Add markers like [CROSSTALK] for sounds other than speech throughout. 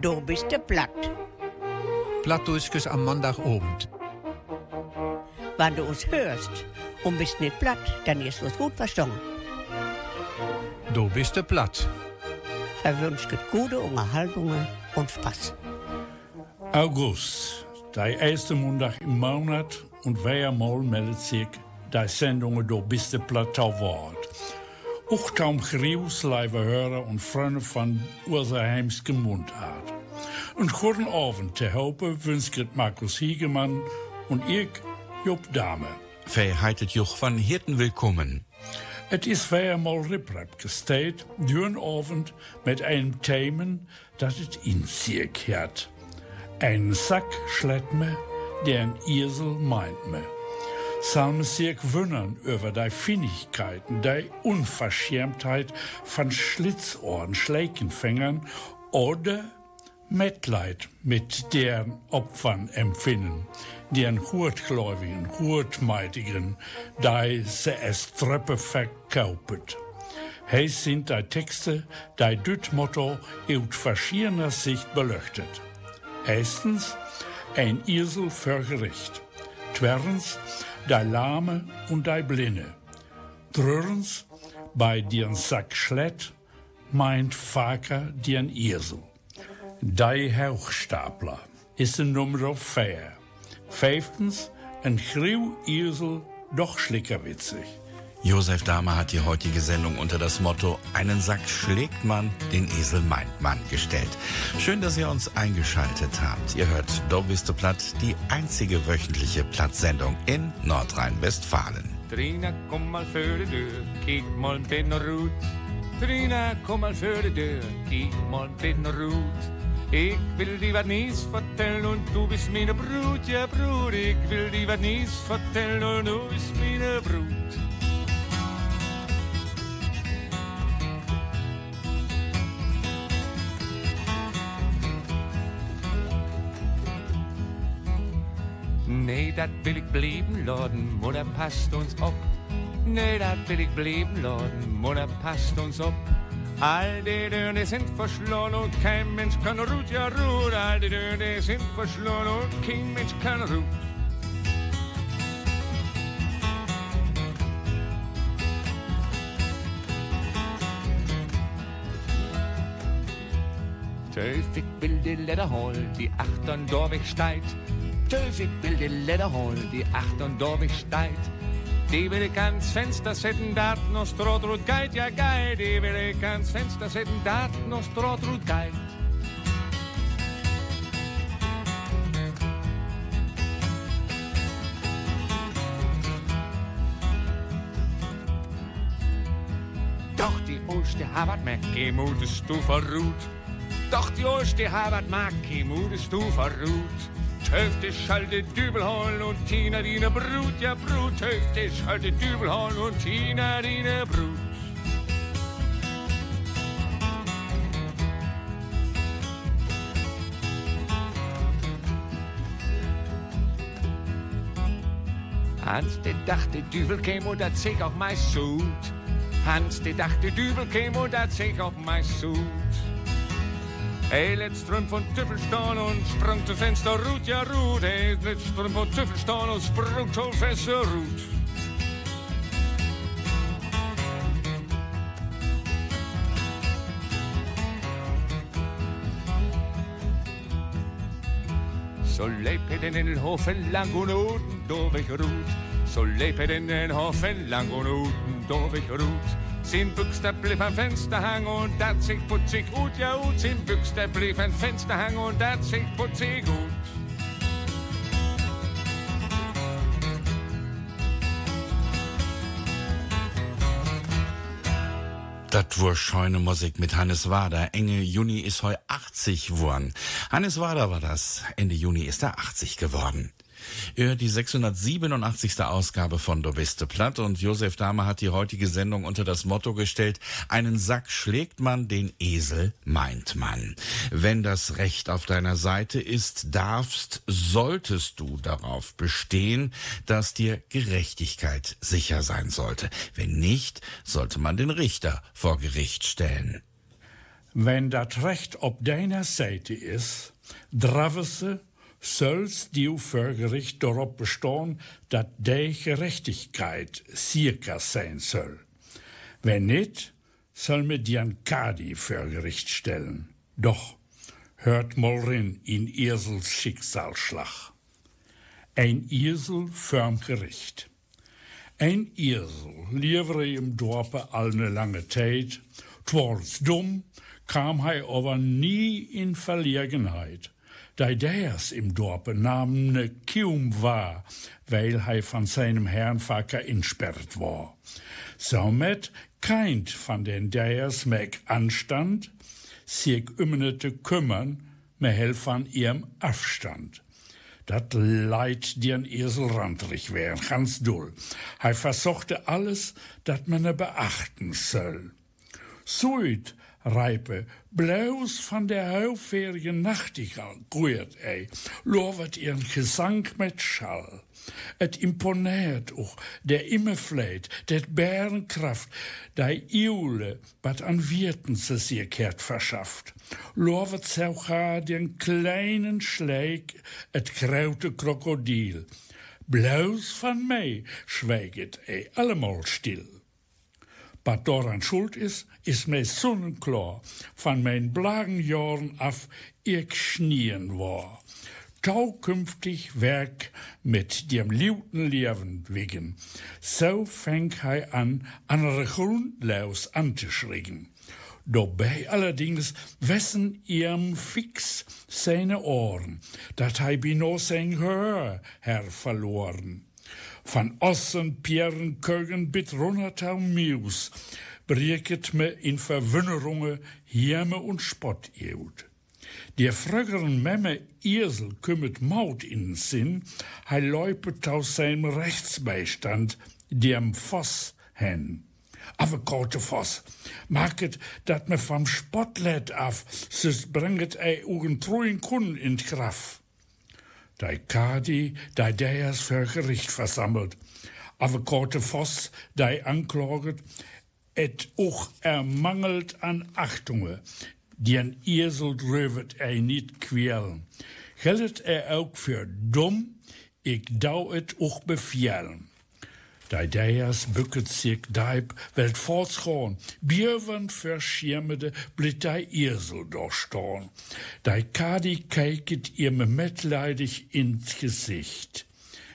du bist du platt. Plattdeutsches am Montagabend. Wenn du uns hörst und bist nicht platt, dann ist uns gut verstanden. Du bist du platt. Verwünscht gute Unterhaltungen und Spaß. August, der erste Montag im Monat und wer mal meldet sich die Sendungen door bist du platt Wort. Auch kaum Grius, lieve Hörer und Freunde von unserer heimschen Mundart. Einen guten Abend zu helfen wünscht Markus Hiegemann und ich, Job Dame. Verheitet Joch van Hirten willkommen. Het is weer mal Riprap gesteed, Abend mit einem Themen, dat het inziek hat. Ein Sack schlägt me, der ein Esel meint me. Salme sich wundern über die Findigkeiten, die Unverschämtheit von Schlitzohren, Schleikenfängern oder Mitleid mit deren Opfern empfinden, deren Hurtgläubigen, Hurtmeitigen, die se es Treppe verkaupet. Heis sind die Texte, die düt Motto aus verschiedener Sicht beleuchtet. Erstens, ein Esel für Gericht. Zweitens, die Lahme und die Blinde. Drittens, bei deren Sack Schlett meint Vaker deren Esel. Die Hochstapler ist ein Nummer vier. Fünftens, ein Griu-Esel, doch schlickerwitzig. Josef Dahmer hat die heutige Sendung unter das Motto Einen Sack schlägt man, den Esel meint man gestellt. Schön, dass ihr uns eingeschaltet habt. Ihr hört Do bist du platt, die einzige wöchentliche Plattsendung in Nordrhein-Westfalen. Trina, komm mal für die Tür, kiek mal den Rut. Trina, komm mal für die Tür, kiek mal den Rut. Ich will dir was nies vertellen und du bist meine Brut, ja Brut. Ich will dir was nies vertellen und du bist meine Brut. Nee, dat will ich blieben, Lorden, Mutter passt uns op. Nee, dat will ich blieben, Lorden, Mutter passt uns op. All die Dörner sind verschlossen und kein Mensch kann Rut, ja Rut. All die Dörner sind verschlossen und kein Mensch kann Rut. Töfig will die Leder holen, die Achtern Dorwig steigt. Töfig will die Leder holen, die Achtern Dorwig steigt. Die will ich ans Fenster setzen, dat noch Strotrut geit, ja geil. Die will ich ans Fenster setzen, dat noch Strotrut geit. Doch die Oste Harvard Mackie mutest du verruht. Doch die Oste Harvard Mackie mutest du verruht. Hälfte schalte Dübelhorn und Tina Dine Brut, ja Brut. Hälfte schalte Dübelhorn und Tina Dine Brut. Hans, der dachte, Dübel käme und zäh auf mein Sud. Hans, der dachte, Dübel käme und zäh auf mein Sud. Hij let strøm von Tüffelstein und sprang zum Fenster, Rut, ja Rut. Hij let strøm von Tüffelstein und sprang zum Fenster, Rut. Så løp den en hofen lang og uten dårlig rot. Så løp den en hofen lang og uten dårlig rot. Büchster blieb ein Fensterhang und dat sich putzig gut, ja gut. Büchster blieb ein Fensterhang und dat sich putzig gut. Dat war scheune Musik mit Hannes Wader. Enge Juni ist heu 80 geworden. Hannes Wader war das. Ende Juni ist er 80 geworden. Ihr hört die 687. Ausgabe von Do Beste Platt und Josef Dahmer hat die heutige Sendung unter das Motto gestellt, einen Sack schlägt man, den Esel meint man. Wenn das Recht auf deiner Seite ist, darfst, solltest du darauf bestehen, dass dir Gerechtigkeit sicher sein sollte. Wenn nicht, sollte man den Richter vor Gericht stellen. Wenn dat Recht op deiner Seite is, dravese sollst du vor Gericht darauf bestehen, dass die Gerechtigkeit circa sein soll. Wenn nicht, soll mir dir ein Kadi vor Gericht stellen. Doch hört mal in Esels Schicksalsschlag. Ein Esel vorm Gericht. Ein Esel liefere im Dorpe all ne lange Zeit. Twar's dumm, kam hij aber nie in Verlegenheit. Da ders im Dorpe nahmen ne Kium war, weil hij von seinem Herrn Vater insperrt war. Somit keint von den ders meg Anstand, sich ümmete kümmern, me helfen ihrem Abstand. Dat leid dir ein Esel randrig wären, ganz dull. Hij versuchte alles, dat man er beachten soll. Suit Reipe, bloos van der huilverige nachtigall groeit ei, lovert ihren Gesang met Schall. Het imponeert auch der Immefleet, der Bärenkraft, der Iule, wat an Wirten se sie kehrt verschafft. Lovert sogar den kleinen Schleik, het kraute Krokodil. Bloos van mij schweiget ei allemal still. Wat daran schuld is, is mij sonnenklar. Van mijn Blagenjahren af ik schnien war. Taukünftig werk mit dem liuten Leben wegen. So fängt hij an, andere Grundlaus anzuschriegen. Dabei allerdings wessen ihrem fix seine Ohren, dat hij bino sein Gehör her verloren. Van Ossen, Pierren, Kögen bit Runnertau Mius, brieket me in Verwünnerunge, Hirme und Spott eut. Der früheren Memme Irsel kümmert Maut in Sinn, hei läupet aus seinem Rechtsbeistand, dem Voss hen. Aber grote Voss, market dat me vom Spotlet af, sus bringet ei ugen truien Kunden in Kraft. Dei Kadi, dei Deiers für Gericht versammelt. Aber grote Voss, dei anklaget, et auch ermangelt an Achtunge, die an Esel drövet er nicht quälen. Geldet er auch für dumm, ich dau et auch befehlen. Bücket sich deib, welt fortschorn, bierwand verschirmede, blit dei Esel durchstorn. Dei Kadi keiket ihr me mitleidig ins Gesicht.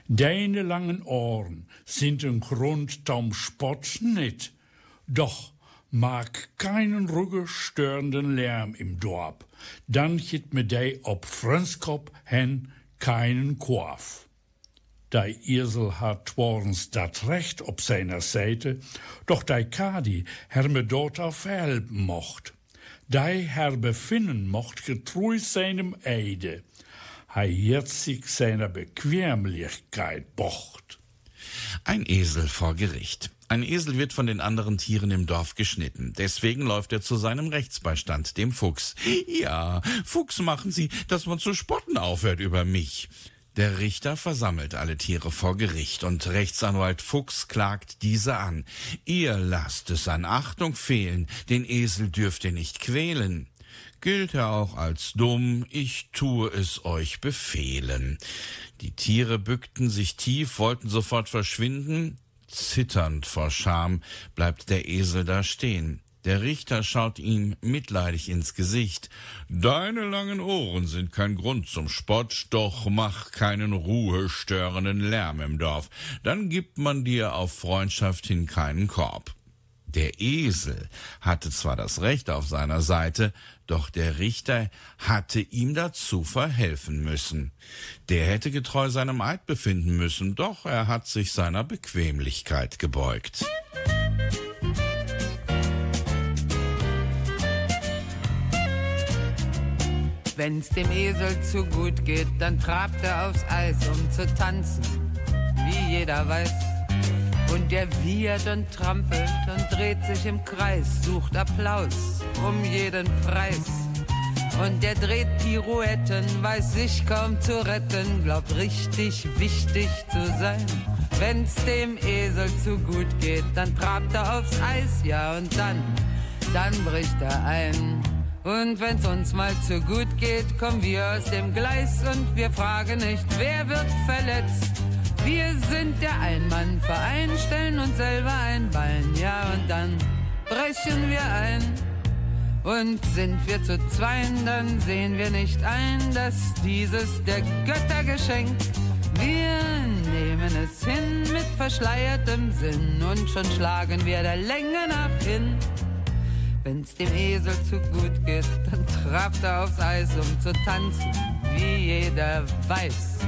Deine langen Ohren sind ein Grund zum Spott nit, doch mag keinen Rügge störenden Lärm im Dorf, dann hit me dei ob Frönskop hen keinen Korf. Dei Esel hat tworens dat Recht op seiner Seite, doch dei Kadi her me dort auf helpen mocht. Dei her befinden mocht getreu seinem Eide. Hij jetzt sich seiner Bequemlichkeit bocht. Ein Esel vor Gericht. Ein Esel wird von den anderen Tieren im Dorf geschnitten. Deswegen läuft er zu seinem Rechtsbeistand, dem Fuchs. Ja, Fuchs machen Sie, dass man zu spotten aufhört über mich. Der Richter versammelt alle Tiere vor Gericht und Rechtsanwalt Fuchs klagt diese an. Ihr lasst es an Achtung fehlen, den Esel dürft ihr nicht quälen. Gilt er auch als dumm, ich tue es euch befehlen. Die Tiere bückten sich tief, wollten sofort verschwinden. Zitternd vor Scham bleibt der Esel da stehen. Der Richter schaut ihm mitleidig ins Gesicht. Deine langen Ohren sind kein Grund zum Spott, doch mach keinen ruhestörenden Lärm im Dorf. Dann gibt man dir auf Freundschaft hin keinen Korb. Der Esel hatte zwar das Recht auf seiner Seite, doch der Richter hatte ihm dazu verhelfen müssen. Der hätte getreu seinem Eid befinden müssen, doch er hat sich seiner Bequemlichkeit gebeugt. Wenn's dem Esel zu gut geht, dann trabt er aufs Eis, um zu tanzen, wie jeder weiß. Und er wiehert und trampelt und dreht sich im Kreis, sucht Applaus um jeden Preis. Und er dreht Pirouetten, weiß sich kaum zu retten, glaubt richtig wichtig zu sein. Wenn's dem Esel zu gut geht, dann trabt er aufs Eis, ja und dann, dann bricht er ein. Und wenn's uns mal zu gut geht, kommen wir aus dem Gleis und wir fragen nicht, wer wird verletzt. Wir sind der Einmannverein, stellen uns selber ein Bein, ja und dann brechen wir ein. Und sind wir zu zweien, dann sehen wir nicht ein, dass dieses der Göttergeschenk. Wir nehmen es hin mit verschleiertem Sinn und schon schlagen wir der Länge nach hin. Wenn's dem Esel zu gut geht, dann trabt er aufs Eis, um zu tanzen, wie jeder weiß.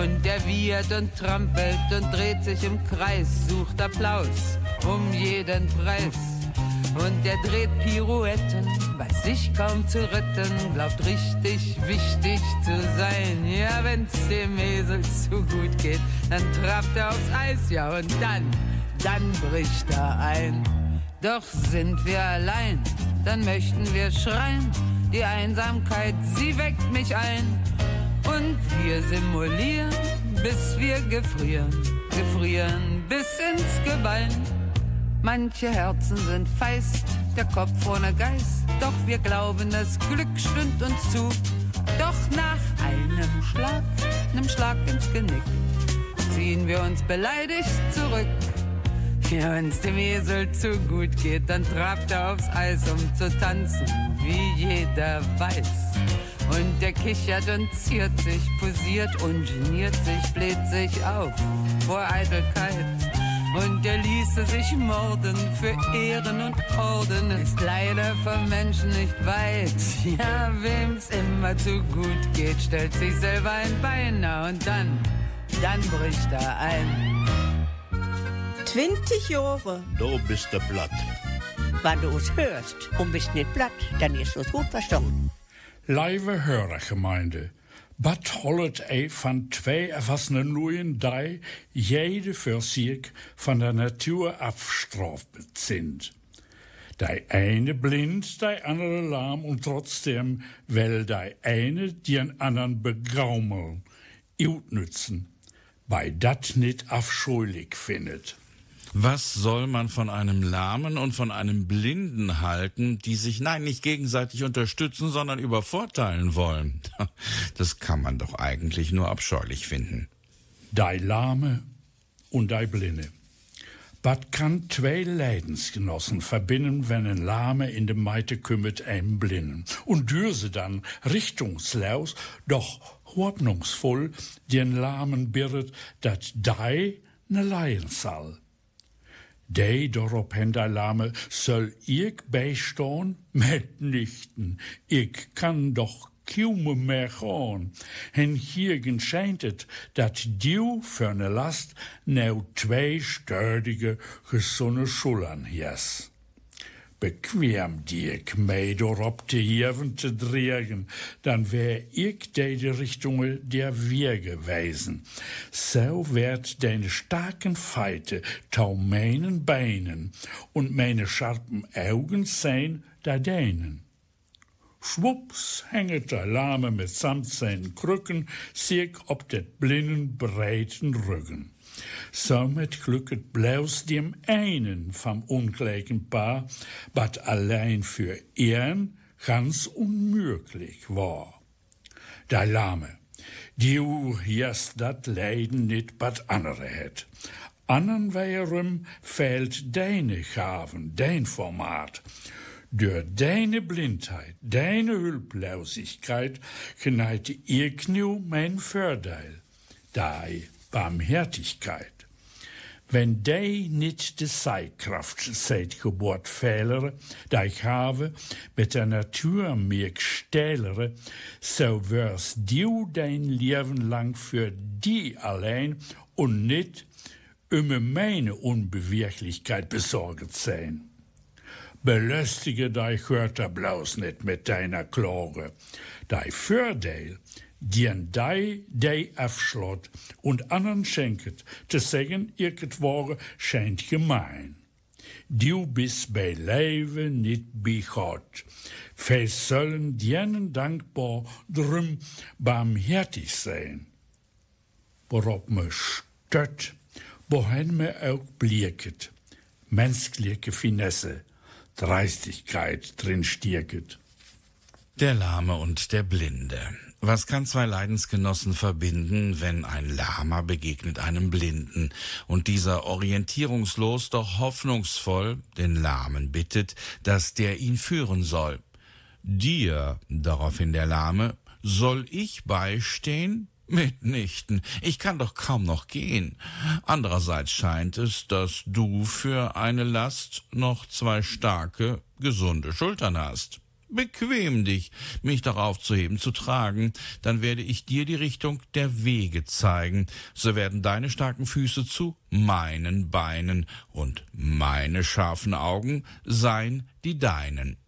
Und er wiehert und trampelt und dreht sich im Kreis, sucht Applaus um jeden Preis. Und er dreht Pirouetten, weiß sich kaum zu retten, glaubt richtig wichtig zu sein. Ja, wenn's dem Esel zu gut geht, dann trabt er aufs Eis, ja, und dann, dann bricht er ein. Doch sind wir allein, dann möchten wir schreien. Die Einsamkeit, sie weckt mich ein. Und wir simulieren, bis wir gefrieren, gefrieren bis ins Gebein. Manche Herzen sind feist, der Kopf ohne Geist. Doch wir glauben, das Glück stünd uns zu. Doch nach einem Schlag, einem Schlag ins Genick, ziehen wir uns beleidigt zurück. Ja, wenn's dem Esel zu gut geht, dann trabt er aufs Eis, um zu tanzen, wie jeder weiß. Und der kichert und ziert sich, posiert und geniert sich, bläht sich auf vor Eitelkeit. Und er ließe sich morden für Ehren und Orden, ist leider vom Menschen nicht weit. Ja, wem's immer zu gut geht, stellt sich selber ein Bein, und dann, dann bricht er ein. 20 Jahre. Du bist der Blatt. Wenn du uns hörst und bist nicht platt, dann ist es gut verstanden. Lieve Hörergemeinde. Bad hollet ei van twee erwachsenen Luien, die jede für sich von der Natur abstraft sind. Die eine blind, die andere lahm und trotzdem will die eine den anderen begraumeln, utnützen, bei dat nicht afscheulich findet. Was soll man von einem Lahmen und von einem Blinden halten, die sich nein nicht gegenseitig unterstützen, sondern übervorteilen wollen? [LAUGHS] Das kann man doch eigentlich nur abscheulich finden. Die Lahme und die Blinde. Wat kann zwei Leidensgenossen verbinden, wenn ein Lahme in de Meite kümmert einem Blinden und dürse dann richtungslos, doch hoffnungsvoll den Lahmen birret, dat die ne leiden soll. Die dorop Lame soll ich beistehen? Mitnichten, ich kann doch kaum mehr gehen. En hier scheint het dat du für ne Last nou zwei stördige, gesunde Schulern hies. Bequem dich, mei dorop te Jeven te drehen, dann wär ich de Richtung der Wege weisen. So werd deine starken Feite tau meinen Beinen und meine scharfen Augen sein da deinen. Schwupps hänget der Lame mit samt seinen Krücken sich ob det blinden breiten Rücken. Somit glücket bloß dem einen vom ungleichen Paar, wat allein für ihren ganz unmöglich war. Der Lame, du hast dat Leiden nicht, wat andere het. Andern wiederum fehlt deine Gaven, dein Format. Door deine Blindheit, deine Hulplosigkeit, geneigte ihr knieuw mein Vorteil, die Barmherzigkeit. Wenn dei nicht de seit Geburt fehlere, da ich habe mit der Natur mir stählere, so wirst du dein Leben lang für die allein und nicht um meine Unbewirklichkeit besorgt sein. Belustige dei Hörter bloß nicht mit deiner Klage. Dei Fördeel dien dei dei afschlot und anderen schenket, te sagen, irgend ware scheint gemein. Du bist bei Leive nicht bei Gott. Wir sollen dienen dankbar drum barmherzig sein. Worauf me stört, wohin me auch blieket, menschliche Finesse, Dreistigkeit drin stierket. Der Lahme und der Blinde. Was kann zwei Leidensgenossen verbinden, wenn ein Lahmer begegnet einem Blinden und dieser orientierungslos, doch hoffnungsvoll den Lahmen bittet, dass der ihn führen soll? Dir, daraufhin der Lahme, soll ich beistehen? Mitnichten. Ich kann doch kaum noch gehen. Andererseits scheint es, dass du für eine Last noch zwei starke, gesunde Schultern hast. Bequem dich, mich darauf zu heben, zu tragen, dann werde ich dir die Richtung der Wege zeigen, so werden deine starken Füße zu meinen Beinen und meine scharfen Augen sein die deinen.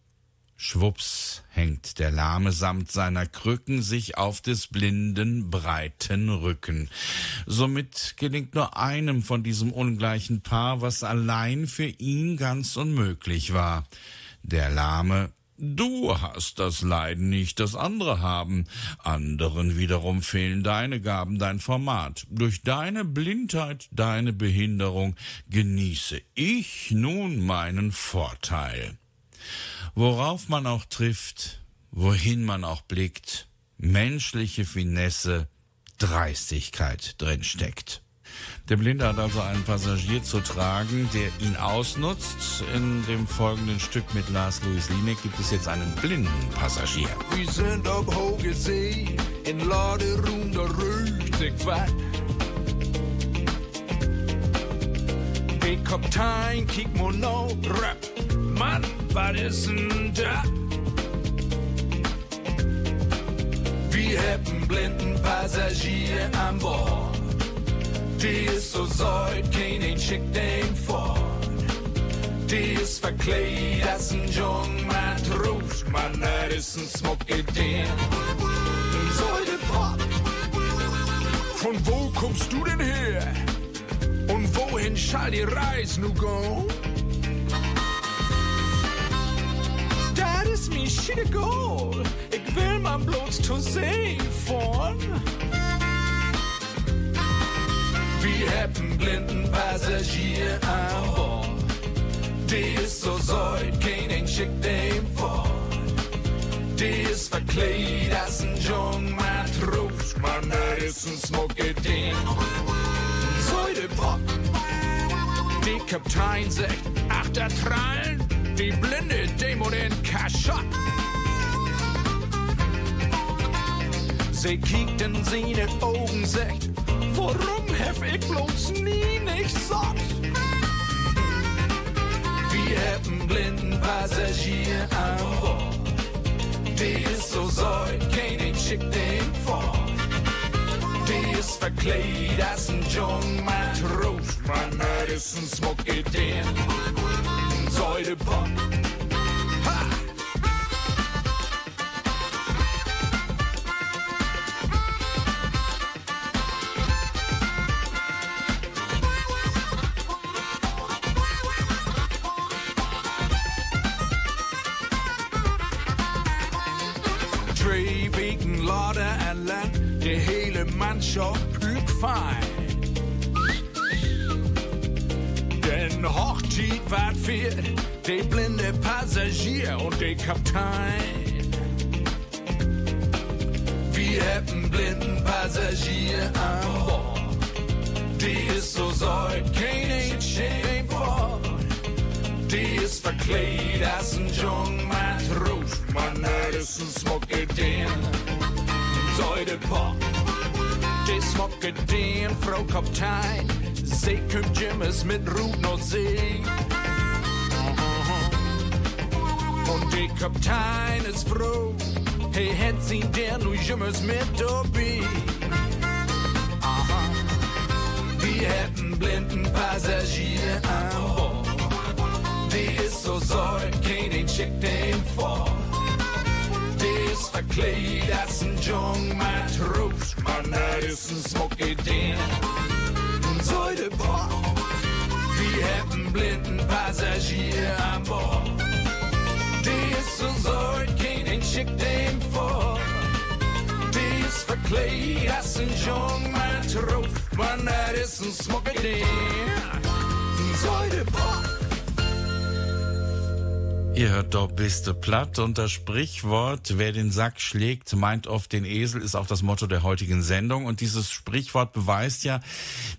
Schwups hängt der Lahme samt seiner Krücken sich auf des Blinden breiten Rücken. Somit gelingt nur einem von diesem ungleichen Paar, was allein für ihn ganz unmöglich war. Der Lahme Du hast das Leiden nicht, das andere haben. Anderen wiederum fehlen deine Gaben, dein Format. Durch deine Blindheit, deine Behinderung genieße ich nun meinen Vorteil. Worauf man auch trifft, wohin man auch blickt, menschliche Finesse, Dreistigkeit drin steckt. Der Blinde hat also einen Passagier zu tragen, der ihn ausnutzt. In dem folgenden Stück mit Lars Louis Linek gibt es jetzt einen blinden Passagier. Wir sind op hoge See, in Laderum, da rügt sich wat. Der Kapitän kiek mo no rap. Mann, was ist denn da? Wir haben blinden Passagier an Bord. Die ist so säut, kein schickt den fort. Die ist verkleidet als ein Jung Matros, man, das ist ein Smokedin. Säute Pop, von wo kommst du denn her? Und wohin schall die Reise nu go? Das ist mi shit goal. Ich will man bloß zu See fahren. Wir haben blinden Passagier an Bord. Die ist so säut, kein schickt den fort. Die ist verkleidet als ein Jung Matros, man, das ist ein Smokedin. Säute Pop, die Kapitän sagt, ach, da trallen die blinde Demo den Kaschott. Sie kiekt in seine Augen, sagt, warum hef ich bloß nie nicht satt? Wir haben blinden Passagier an Bord. Die ist so säut, kein schickt den fort. Die ist verkleidet als ein Jung Matros, man, das ist ein Smokedin. Säute Kapitän. Wir haben blinden Passagier an Bord. Die ist so säut, kein Schiff fort. Die ist verkleidet als ein Jung Matros, man, das ist ein Smokedin. Säute Pop, die Smokedin, Frau Kapitän. Sie kommt Jimmes mit Rut noch See. Und der Kapitän ist froh, hey, hat sie der nu Jimmes mit dabei. Aha. Wir hätten blinden Passagier an Bord. Die ist so säut, kein schickt den fort. Die ist verkleidet als ein Jung Matros, man, das ist ein Smokedin. Säute Pop. Wir hätten blinden Passagier an Bord. Säut, kein schickt den fort. Die ist verkleidet als ein Jung Matros, man, das ist ein Smokedin. Säute Pop. Ihr hört doch bist du platt und das Sprichwort, wer den Sack schlägt, meint oft den Esel, ist auch das Motto der heutigen Sendung. Und dieses Sprichwort beweist ja,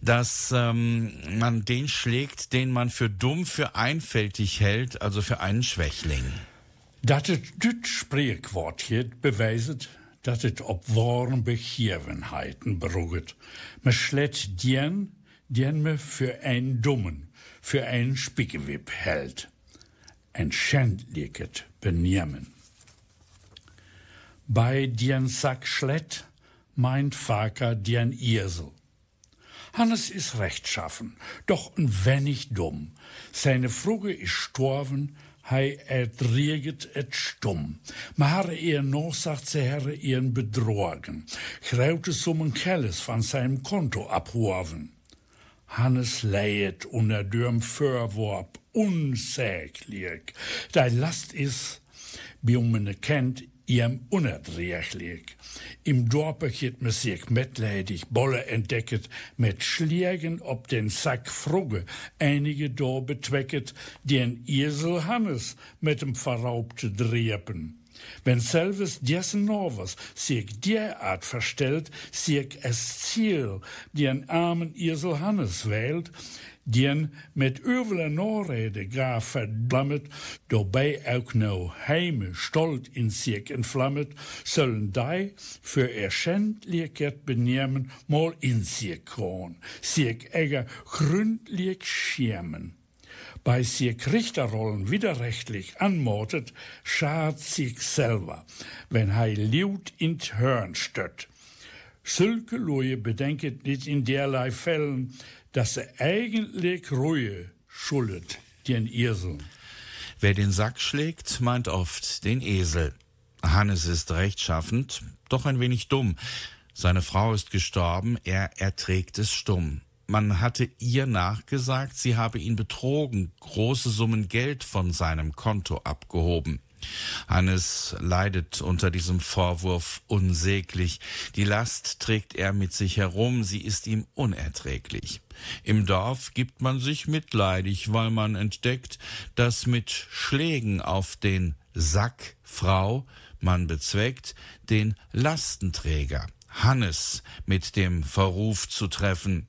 dass ähm, man den schlägt, den man für dumm, für einfältig hält, also für einen Schwächling. Dat het Sprichwort hier beweiset, dat het op warme Begebenheiten beruht. Man schlägt den, den man für einen Dummen, für einen Spickewip hält ein schändliches Benehmen. Bei dien Sack Schlett meint Vater dien Irsel. Hannes ist rechtschaffen, doch ein wenig dumm. Seine Fruge ist storven, hei erdrieget et stumm. Maar eer nog, sagt ze herre, ihren bedrogen. Graute summen Kelles van seinem Konto abhoven. Hannes leiet unter dürm Förworp unsäglich. Dein Last is, wie man kennt, ihrem unerträglich. Im Dorpe het me sich mitleidig Bolle entdecket, mit Schlägen ob den Sack Frugge, einige do betwecket, den Esel Hannes mit dem verraubte Drepen. Wenn selbes dessen Novers sich derart verstellt, sich es Ziel, den armen Esel Hannes wählt, den met üveler Norrede gar verdammet, dabei auch no heime stolt in sich entflammet, sollen die für ihr Schändlichkeit benehmen mal in sich kron, sich eger gründlich schämen. Bei sich Richterrollen widerrechtlich anmotet, schad sich selber, wenn hei liut in Hörn stött. Sülke Loje bedenket nicht in derlei Fällen, dass er eigentlich Ruhe schuldet, den Esel. Wer den Sack schlägt, meint oft den Esel. Hannes ist rechtschaffend, doch ein wenig dumm. Seine Frau ist gestorben, er erträgt es stumm. Man hatte ihr nachgesagt, sie habe ihn betrogen, große Summen Geld von seinem Konto abgehoben. Hannes leidet unter diesem Vorwurf unsäglich. Die Last trägt er mit sich herum, sie ist ihm unerträglich. Im Dorf gibt man sich mitleidig, weil man entdeckt, dass mit Schlägen auf den Sack Frau man bezweckt, den Lastenträger Hannes mit dem Verruf zu treffen.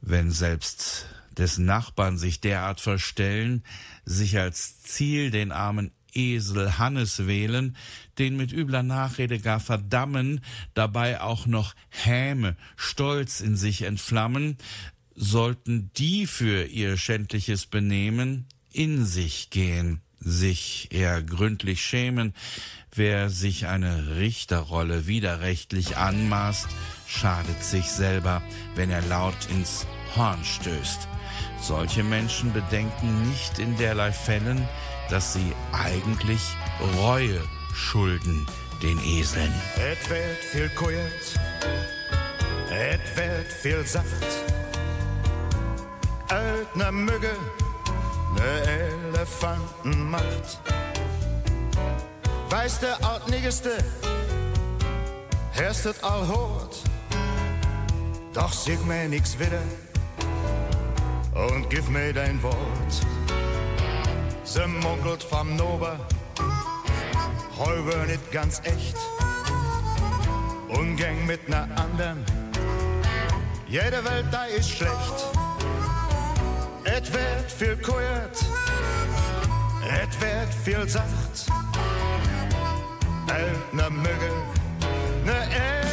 Wenn selbst dessen Nachbarn sich derart verstellen, sich als Ziel den armen Esel Hannes wählen, den mit übler Nachrede gar verdammen, dabei auch noch Häme, Stolz in sich entflammen, sollten die für ihr schändliches Benehmen in sich gehen, sich eher gründlich schämen, wer sich eine Richterrolle widerrechtlich anmaßt, schadet sich selber, wenn er laut ins Horn stößt. Solche Menschen bedenken nicht in derlei Fällen, dass sie eigentlich Reue schulden den Eseln. Et wird viel kujert, et wird viel Saft. Uit ne Mugge, ne Elefantenmacht. Weiß der Altnigeste, herst het al hoort. Doch sag mir nix wieder und gib mir dein Wort. Ze munkelt vom Nober, heu nicht ganz echt. Und gang mit ner anderen, jede Welt da ist schlecht. Et wird viel kuert, et wird viel sacht. Ält ne Mügge, ne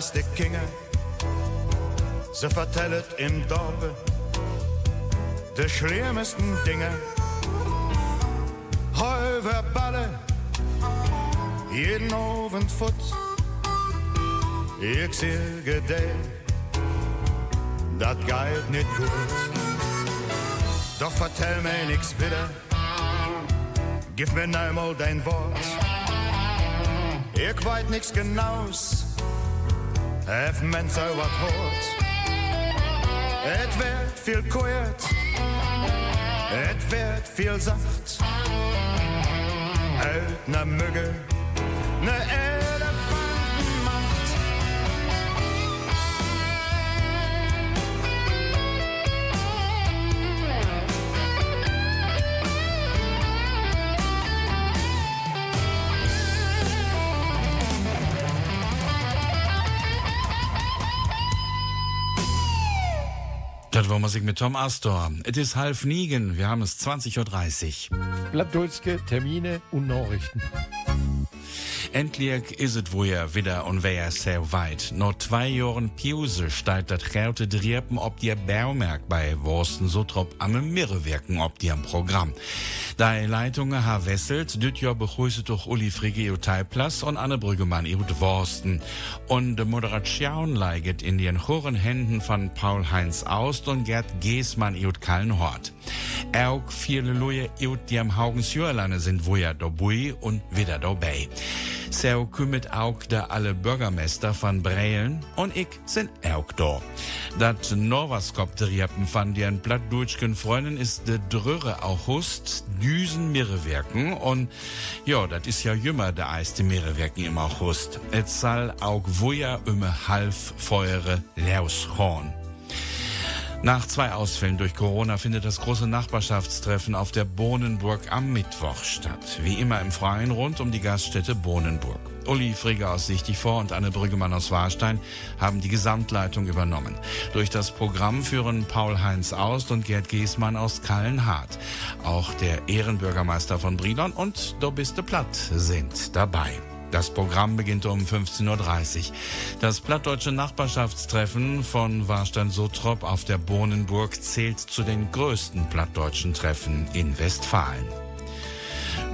de Kinger, ze vertellet im Dorpe de schlimmsten Dinge. Heu Balle jeden Abend fort. Ich sage dir, das geht nicht gut. Doch vertell mir nix bitte, gib mir einmal dein Wort. Ich weiß nix genaus, hef men so wat hoort. Het werd viel kwijt, het werd viel zacht. Uit naar muggen, naar Das war Musik mit Tom Astor. Es ist halb niegen. Wir haben es 20.30 Uhr. Blattdeutsche Termine und Nachrichten. Endlich ist es wohl wieder und wer sehr weit. Noch zwei Jahren Pause steigt das Gerte Driepen ob die Baumerk bei Worsten Sotrop am Mirrewirken ob die am Programm. Da Leitungen ha wesselt, düt Jahr begrüßet doch Uli und Teilplatz und Anne Brüggemann ihut Worsten. Und de Moderation leiget in den hohen Händen von Paul Heinz Aust und Gerd Geßmann ihut Kallenhort. Auch viele Luje ihut die am Haugens Jörlane sind wo ja dobui und wieder dabei. So kümmert auch der alle Bürgermeister von Brelen und ich sind auch da. Dat Norwaskopteriepen von den plattdeutschen Freunden ist de Dröre August Düsen Mirrewerken und ja, das ist ja jümmer der erste Mirrewerken im August. Es soll auch woja immer half feuere Lauschhorn. Nach zwei Ausfällen durch Corona findet das große Nachbarschaftstreffen auf der Bohnenburg am Mittwoch statt. Wie immer im Freien rund um die Gaststätte Bohnenburg. Uli Frigge aus Sichtig vor und Anne Brüggemann aus Warstein haben die Gesamtleitung übernommen. Durch das Programm führen Paul-Heinz Aust und Gerd Giesmann aus Kallenhardt. Auch der Ehrenbürgermeister von Brilon und Dobiste Platt sind dabei. Das Programm beginnt um 15.30 Uhr. Das plattdeutsche Nachbarschaftstreffen von Warstein-Sotrop auf der Bohnenburg zählt zu den größten plattdeutschen Treffen in Westfalen.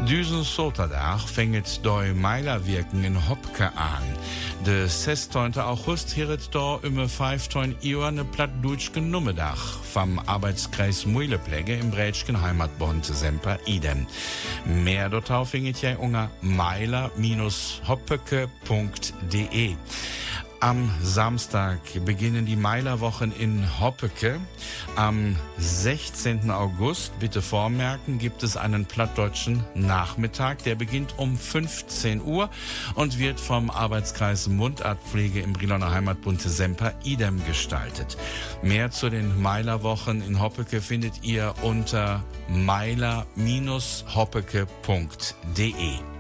Düsen Soterdach fängt doi Meilerwirken in Hopke an. De 16. August hiret do immer 15 Uhr ne plattdutschke Nummedach vom Arbeitskreis Muilepläge im Brätschken Heimatbond Semper Idem. Mehr dort findet ihr unter meiler-hoppeke.de. Am Samstag beginnen die Meilerwochen in Hoppeke. Am 16. August, bitte vormerken, gibt es einen plattdeutschen Nachmittag. Der beginnt um 15 Uhr und wird vom Arbeitskreis Mundartpflege im Briloner Heimatbund Semper Idem gestaltet. Mehr zu den Meilerwochen in Hoppeke findet ihr unter meiler-hoppeke.de.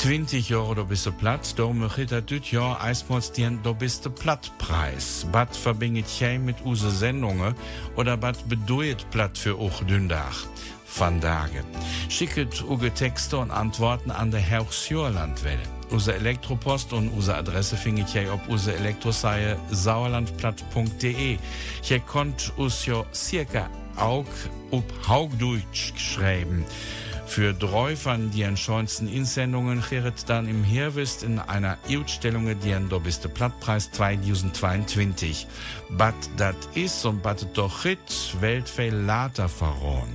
20 Jahre do bist du platt, do möchit er düt Jahr eismals dien do bist du platt Preis. Bat verbinget jij mit use Sendungen oder bat beduet platt für och dündach. Van Dage. Schicket uge Texte und Antworten an der Herrschjörlandwelle. Use Elektropost und use Adresse findet ihr ob use Elektroseie sauerlandplatt.de. Ihr konnt us jo circa auch ob Haugdeutsch schreiben. Für Dräufern, die an schönsten Insendungen cheret dann im Herwist in einer Ausstellung, die an dobiste Plattpreis 2022. Bat dat is und bat doch hit weltveil later verrohen.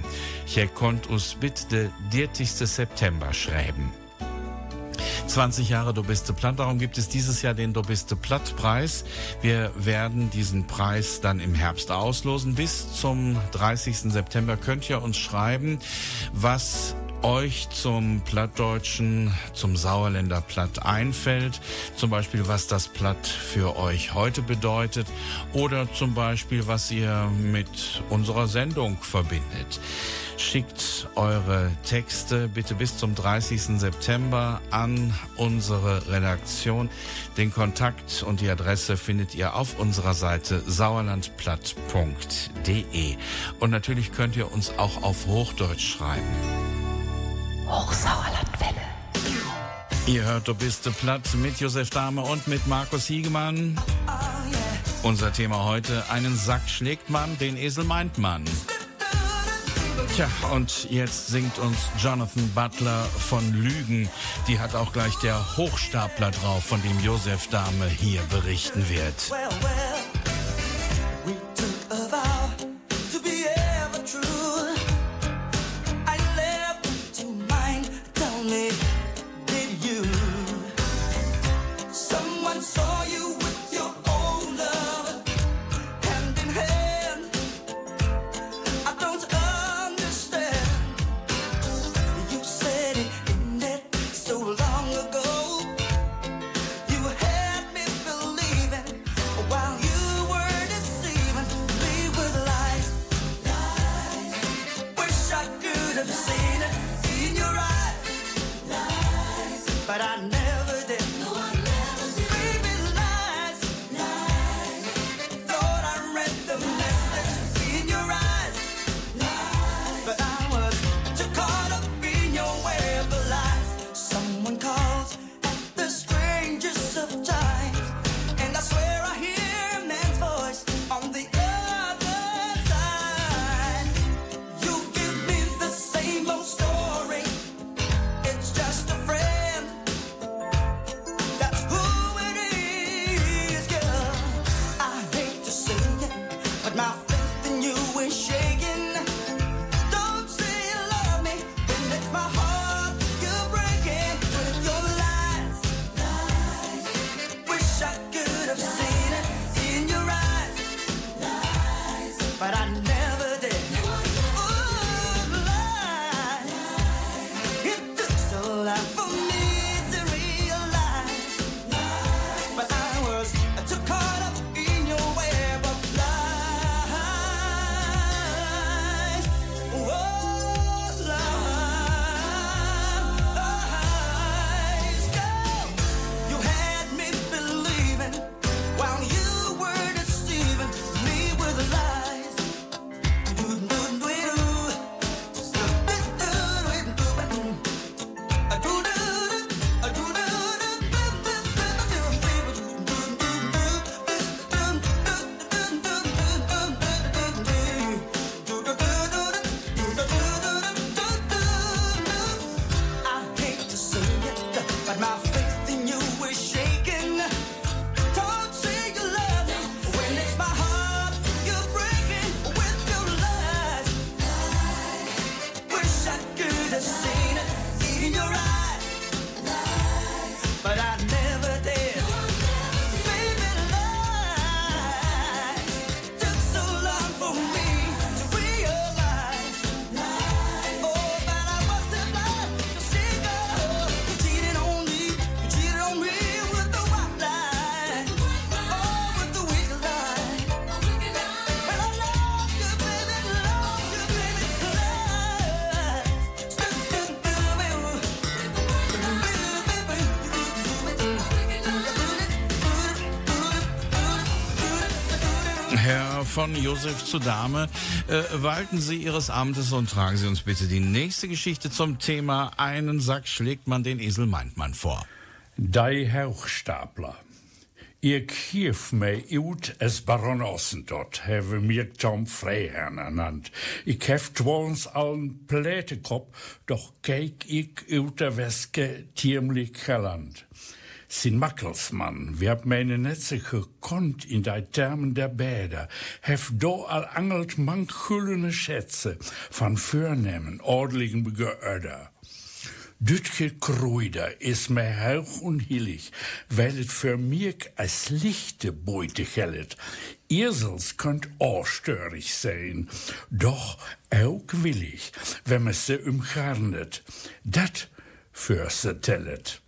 Hier konnt us bitte de 30. September schreiben. 20 Jahre Du bist platt. Darum gibt es dieses Jahr den Du bist platt Preis. Wir werden diesen Preis dann im Herbst auslosen. Bis zum 30. September könnt ihr uns schreiben, was euch zum Plattdeutschen, zum Sauerländer Platt einfällt. Zum Beispiel, was das Platt für euch heute bedeutet oder zum Beispiel, was ihr mit unserer Sendung verbindet. Schickt eure Texte bitte bis zum 30. September an unsere Redaktion. Den Kontakt und die Adresse findet ihr auf unserer Seite sauerlandplatt.de. Und natürlich könnt ihr uns auch auf Hochdeutsch schreiben. Hochsauerlandwelle. Ihr hört, du bist platt mit Josef Dahme und mit Markus Hiegemann. Unser Thema heute, einen Sack schlägt man, den Esel meint man. Tja, und jetzt singt uns Jonathan Butler von Lügen. Die hat auch gleich der Hochstapler drauf, von dem Josef Dahme hier berichten wird. Well, well, von Josef zu Dame, äh, walten Sie Ihres Amtes und tragen Sie uns bitte die nächste Geschichte zum Thema Einen Sack schlägt man, den Esel meint man vor. Die Hochstapler. Ik geef mij uit als baron Ossendot, hebben mir Tom Freiherrn ernannt. Ik heb twons al een Plätekop, doch kijk ik uit der Weske tiemlich geland. Sin Mackelsmann, wir hab meine Netze gekonnt in die Thermen der Bäder, hef do al angelt manch güllene Schätze van Vornehmen, ordentlichen Geöder. Dütke Kruider is mij hoog und hillig, weil het für mich als lichte Beute gellet. Esels könnt auch störig sein, doch auch willig, wenn man se umgarnet. Dat für se tellet.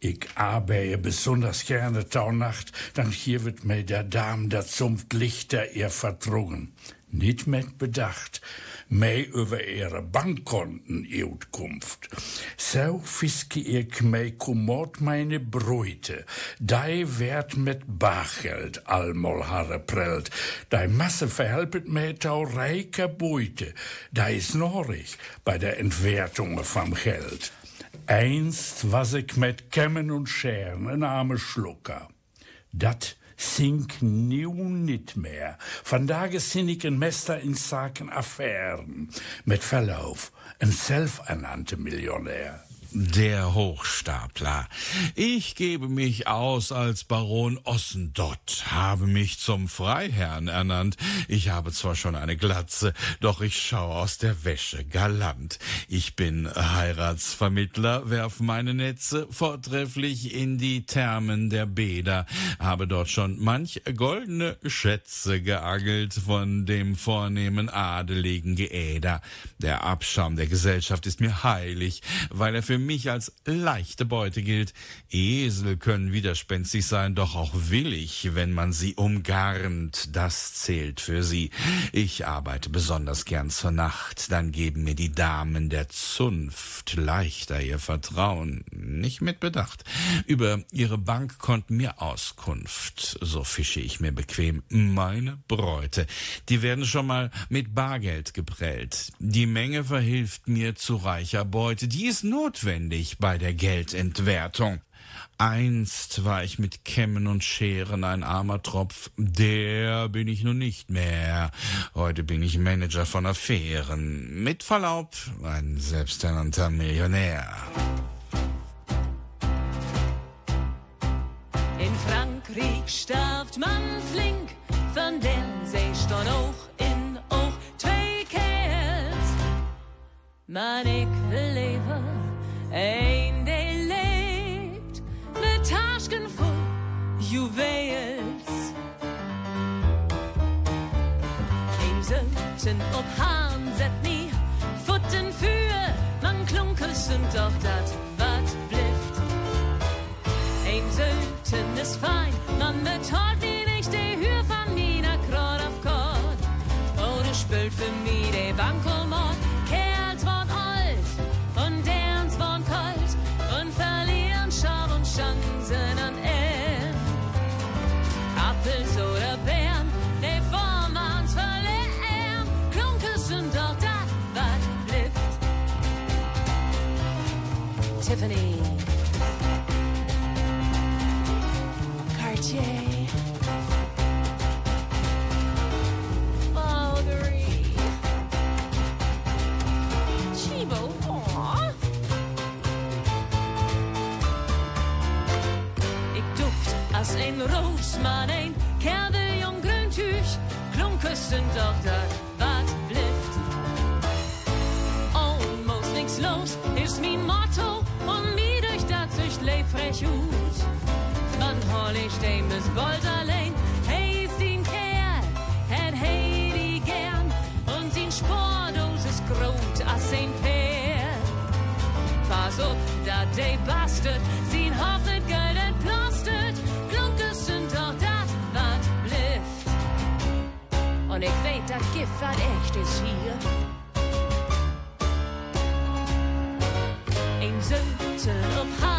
Ich arbeite besonders gerne Taunacht, dann hier wird mir der Dam der Zunft Lichter ihr vertrugen. Nicht mit Bedacht, mei über ihre Bankkonten Utkunft. So fiske ich mei kommod meine Bräute, dei werd mit Bargeld allmol harre prellt, dei Masse verhelpet mei tau reiker Beute, dei is norig bei der Entwertung vom Geld. Einst was ich mit Kämmen und Scheren ein arme Schlucker. Dat sink nieuw niet meer. Vandaag zin ik een meester in zaken Affären. Met verlauf, een zelfernannte Millionär. Der Hochstapler. Ich gebe mich aus als Baron Ossendott, habe mich zum Freiherrn ernannt. Ich habe zwar schon eine Glatze, doch ich schaue aus der Wäsche galant. Ich bin Heiratsvermittler, werf meine Netze vortrefflich in die Thermen der Bäder, habe dort schon manch goldene Schätze geangelt von dem vornehmen adeligen Geäder. Der Abschaum der Gesellschaft ist mir heilig, weil er für mich als leichte Beute gilt. Esel können widerspenstig sein, doch auch willig, wenn man sie umgarnt. Das zählt für sie. Ich arbeite besonders gern zur Nacht, dann geben mir die Damen der Zunft leichter ihr Vertrauen. Nicht mit Bedacht. Über ihre Bankkonten mir Auskunft. So fische ich mir bequem meine Bräute. Die werden schon mal mit Bargeld geprellt. Die Menge verhilft mir zu reicher Beute. Die ist notwendig bei der Geldentwertung. Einst war ich mit Kämmen und Scheren ein armer Tropf, der bin ich nun nicht mehr. Heute bin ich Manager von Affären. Mit Verlaub, ein selbsternannter Millionär. In Frankreich starft man flink, den sich dan ook in oog twee kerels. Maar ik wil leven, een die leeft, met tasken vol juwels. Een Söten op Haan zet nie, voeten vuur, man klunkels sind doch dat wat blieft. Ein Söten ist fein, man betalt mir Chancen an er. Appels oder Bären, die vor man's verlieren. Klunkes sind doch das, was blifft. Tiffany. Cartier. Een kerdeljong grüntuch. Klunkes sind doch das, wat blift. Almost nichts los ist mein Motto und mir durch das ich leb frech ut. Wann hol ich dem bis bald allein? Hey, ist den Kerl, het hey die gern und sin Spordos ist grot as ein Pär. Pass auf, dat de bastard, dat Gift wat echt ist hier. Ein Söten op Haan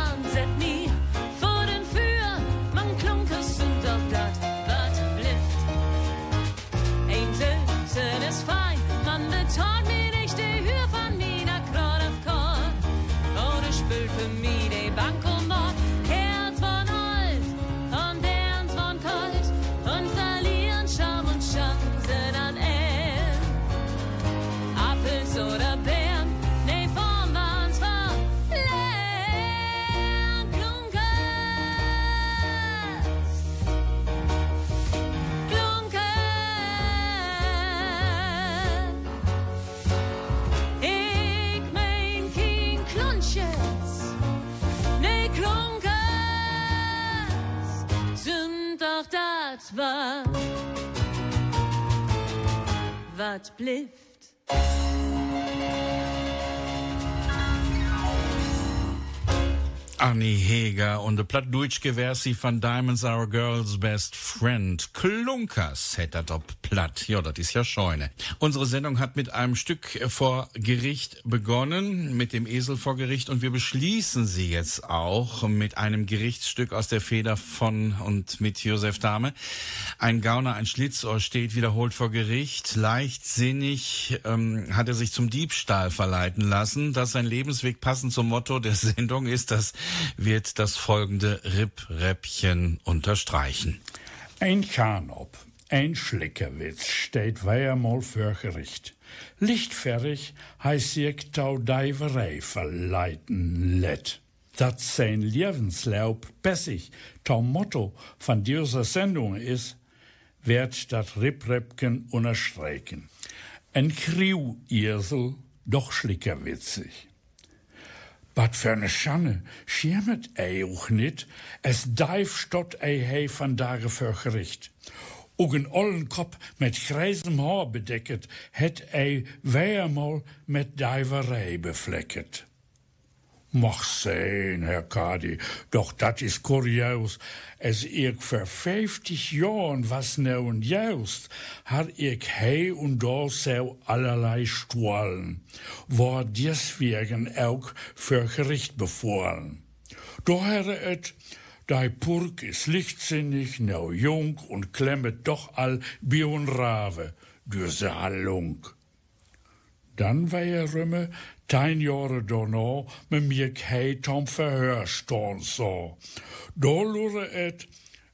wat Annie Heger und de Plattdeutschke Versi von Diamonds Our Girl's Best Friend. Klunkers hätte das ob platt. Ja, das ist ja Scheune. Unsere Sendung hat mit einem Stück vor Gericht begonnen, mit dem Esel vor Gericht und wir beschließen sie jetzt auch mit einem Gerichtsstück aus der Feder von und mit Josef Dahme. Ein Gauner, ein Schlitzohr steht wiederholt vor Gericht. Leichtsinnig ähm, hat er sich zum Diebstahl verleiten lassen. Dass sein Lebensweg passend zum Motto der Sendung ist, das wird das folgende Rippräppchen unterstreichen. Ein Kanop, ein Schlickerwitz steht weiermal für Gericht. Lichtfertig heißt sich tau Deiverei verleiten let. Dat sein Lebenslauf bessig tau Motto von dieser Sendung ist, wird dat Riprepken unterstreichen. Ein Kriu-Irsel, doch schlickerwitzig. Wat für ne Schanne, schirmet ei auch nit, es daif stott ei hei van Tage für Gericht. Ook ollen kop met grijzem haar bedekt, het ei weermal met duiverij bevlekket. Mag zijn, Herr Kadi, doch dat is kurieus. As ik voor vijftig Jahren was nou en juist, had ik hei und da so allerlei Stuhlen, war deswegen auch für Gericht befohlen. Daher et, dei Purk is lichtsinnig, nou jung und klemmet doch all un Rave, düse Hallung. Dan war er rümme, tien jaren daarna, met mir keit om verhör staan so. Da lure et,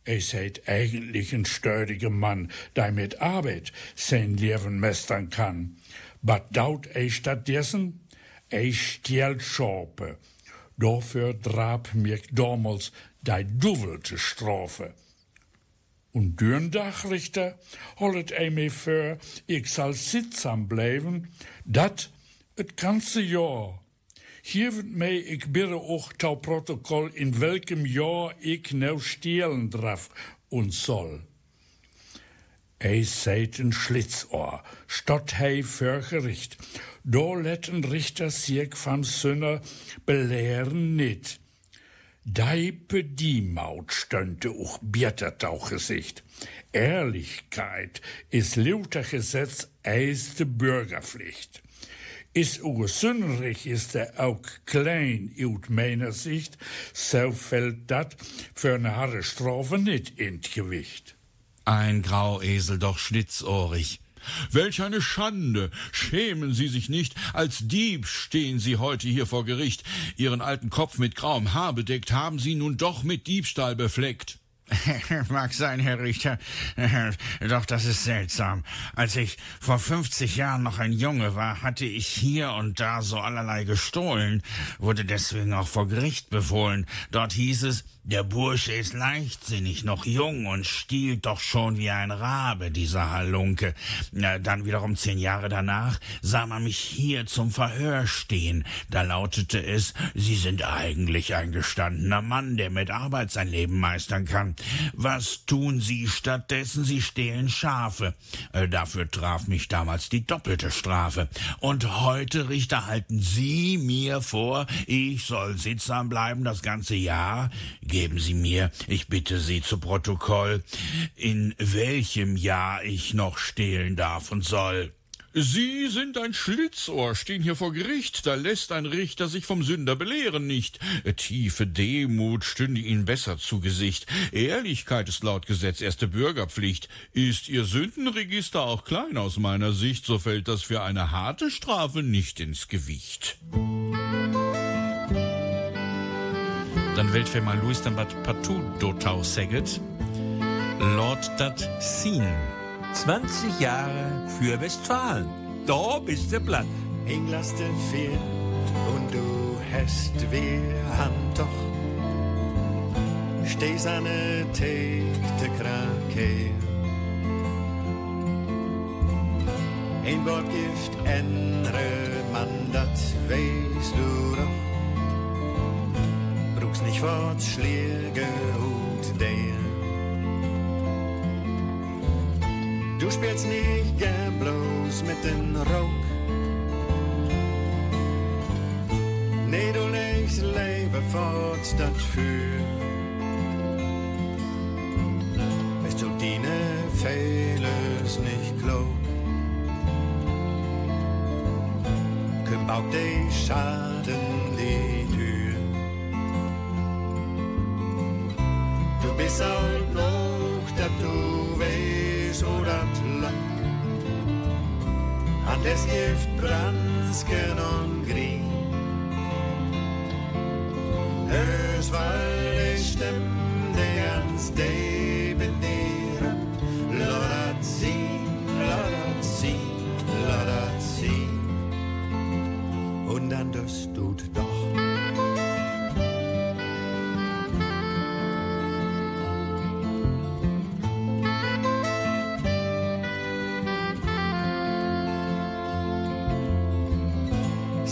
er seid eigentlich ein stördiger Mann, der mit Arbeit sein Leben mestern kann. But daut er stattdessen, stiehlt Schorpe. Dafür drab mir damals dei duvvelte Strafe. Und dürn Dachrichter hollet ei mir für, ich soll sittsam bleiben, dat het ganze Jahr. Hier wird mei ik bitte auch tau Protokoll, in welchem Jahr ich nou stehlen draf und soll. Ei seid ein Schlitzohr, stott hei für Gericht. Do letten Richter sich van Sünner belehren nit. Deipe die Maut stönte auch Biertertau Gesicht. Ehrlichkeit ist lauter Gesetz eiste Bürgerpflicht. Is uw Sünrich ist er auch klein, ut meiner Sicht, so fällt dat für eine harte Strafe nicht in Gewicht. Ein Grauesel, doch schlitzohrig. Welch eine Schande! Schämen Sie sich nicht, als Dieb stehen Sie heute hier vor Gericht. Ihren alten Kopf mit grauem Haar bedeckt, haben Sie nun doch mit Diebstahl befleckt. [LAUGHS] Mag sein, Herr Richter. [LAUGHS] Doch das ist seltsam. Als ich vor 50 Jahren noch ein Junge war, hatte ich hier und da so allerlei gestohlen, wurde deswegen auch vor Gericht befohlen. Dort hieß es, der Bursche ist leichtsinnig, noch jung und stiehlt doch schon wie ein Rabe, dieser Halunke. Dann wiederum zehn Jahre danach sah man mich hier zum Verhör stehen. Da lautete es, Sie sind eigentlich ein gestandener Mann, der mit Arbeit sein Leben meistern kann. Was tun Sie stattdessen? Sie stehlen Schafe. Äh, Dafür traf mich damals die doppelte Strafe. Und heute, Richter, halten Sie mir vor, ich soll sittsam bleiben das ganze Jahr? Geben Sie mir, ich bitte Sie zu Protokoll, in welchem Jahr ich noch stehlen darf und soll. Sie sind ein Schlitzohr, stehen hier vor Gericht, da lässt ein Richter sich vom Sünder belehren nicht. Tiefe Demut stünde Ihnen besser zu Gesicht. Ehrlichkeit ist laut Gesetz erste Bürgerpflicht. Ist Ihr Sündenregister auch klein aus meiner Sicht, so fällt das für eine harte Strafe nicht ins Gewicht. Dann wählt wir mal Louis dann wat partout dotau säget. Lord dat Scene. 20 Jahre für Westfalen. Da bist du platt. Ich lass dir viel und du hast wir haben doch stehst an der Tekte Krake. Ein Wort gift ändere man, dat weißt du doch. Nicht fort Schläge und der. Du spielst nicht gern bloß mit den Rock. Nee, du legst Leben fort statt für. Weißt du, deine Fehler nicht klug. Küm auch die Schaden die an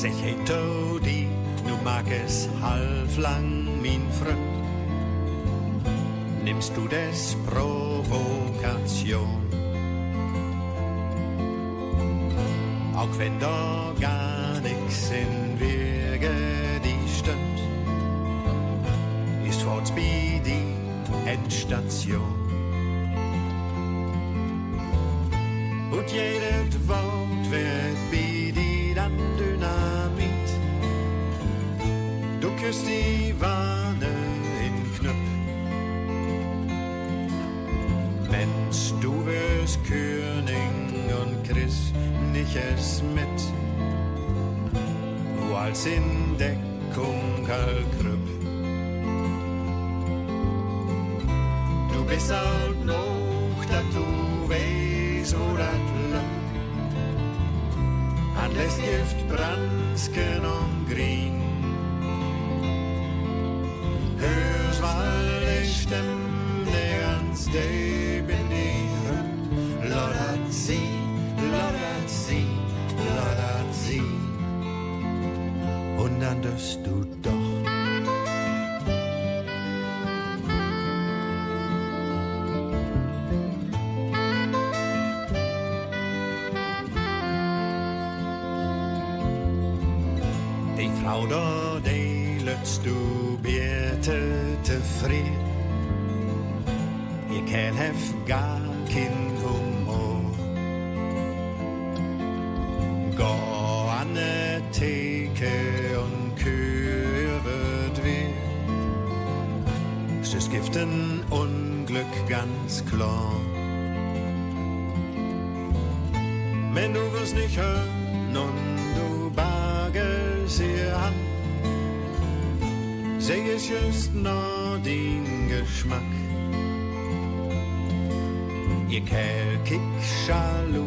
Sech hey Todi, nu mag es halflang, mein Freund. Nimmst du des Provokation? Auch wenn da gar nix in Wege die stund, ist Fortsby die Endstation. Und jedes weil ich stimm, der ganz de benieren. Lodert sie, lodert sie, lodert sie. Und dann wirst du doch. Die Frau da, die lässt du bitte tevreden. Kerl hef gar kein Humor. Gå an ne Theke und weh. Es gibt ein Unglück ganz klar. Wenn du wirst nicht hören und du bagest ihr an, seh es just nur den Geschmack. Ihr Kerl kick Schalu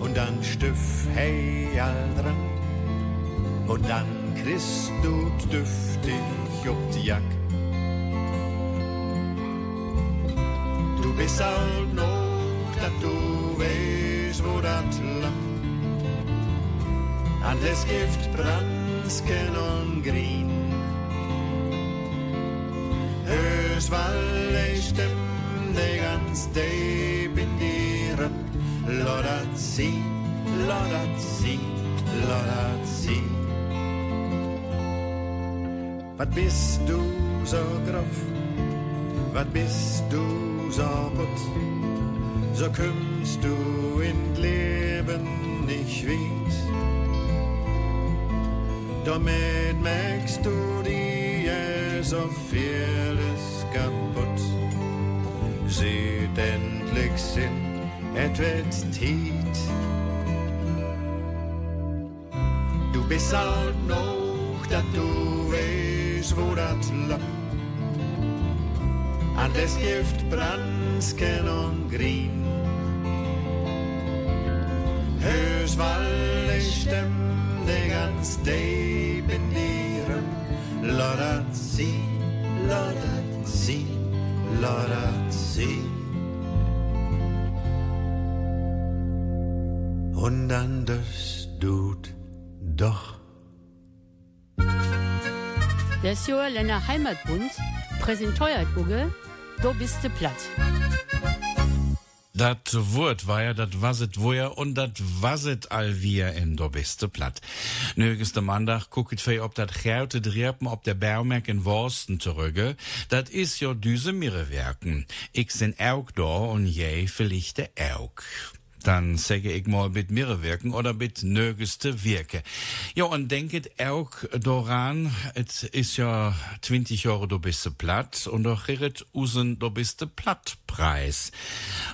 und dann Stiff hey dran. Und dann kriegst du düftig ob die Jack. Du bist alt noch, dat du weißt, wo dat lang. Alles Gift, Bransken und Grün. Hörst, weil ich stimm, de ganz de bin dir ab. Lodert sie, lodert sie, lodert sie. Wat bist du so grof? Wat bist du so put? So kommst du in Leben nicht weit. Damit merkst du dir so vieles kaputt. Endlich Sinn, et wird Tiet. Du bist alt noch, dat du weißt, wo dat lang. Alles Gift, Bransken und. Hörst, weil ich stimm, de ganz de benieren. Lodert sie, lodert sie, lodert Das tut doch. Der Länder Heimatbund präsentiert Uge, du bist du platt. Dat Wort war ja, dat waset woher und dat waset all wir in der beste platt. Nögeste Mandag gucket fei ob dat Gerte Driepen ob der Baumerk in Worsten zurücke. Dat is ja düse Mirrewerken. Ich sin Aug da und je vielleicht der Aug. Dann säge ich mal mit Mirre wirken oder mit nögeste Wirke. Ja, und denket auch daran, es ist ja 20 Jahre du bist platt und doch redet usen du bist du platt Preis.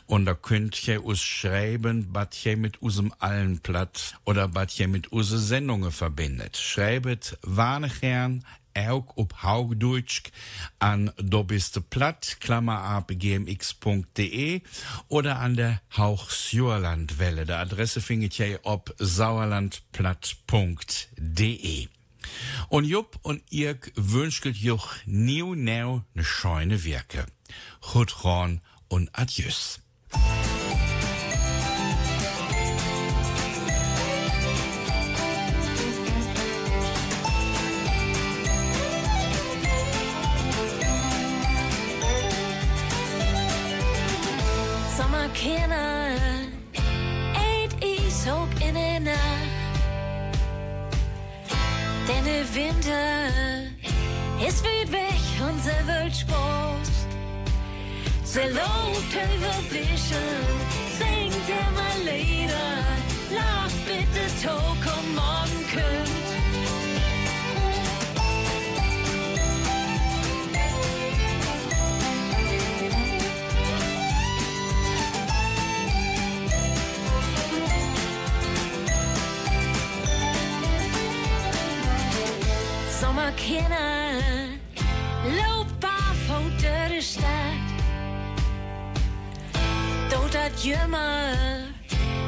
Und da könnt ihr us schreiben, bat ihr mit usem allen platt oder bat ihr mit use Sendungen verbindet. Schreibet warnegern auch op Haugdeutsch an dobiste platt, Klammer ab gmx.de oder an der Hauchsjurlandwelle. Der Adresse findet ihr op sauerlandplatt.de. Und Jupp und Irk wünscht joch new new ne scheune Wirke. Chutron und Adieus. Sie lobt überwischen, singt immer Lieder, lacht bitte Toko morgen kümmt. Sommerkinder, loop dat jummer,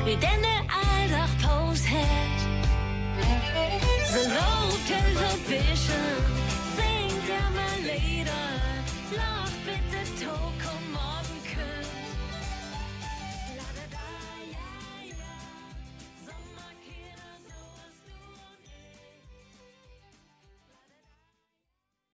wie den de aldag poos het. Ze loopt heel zo vision,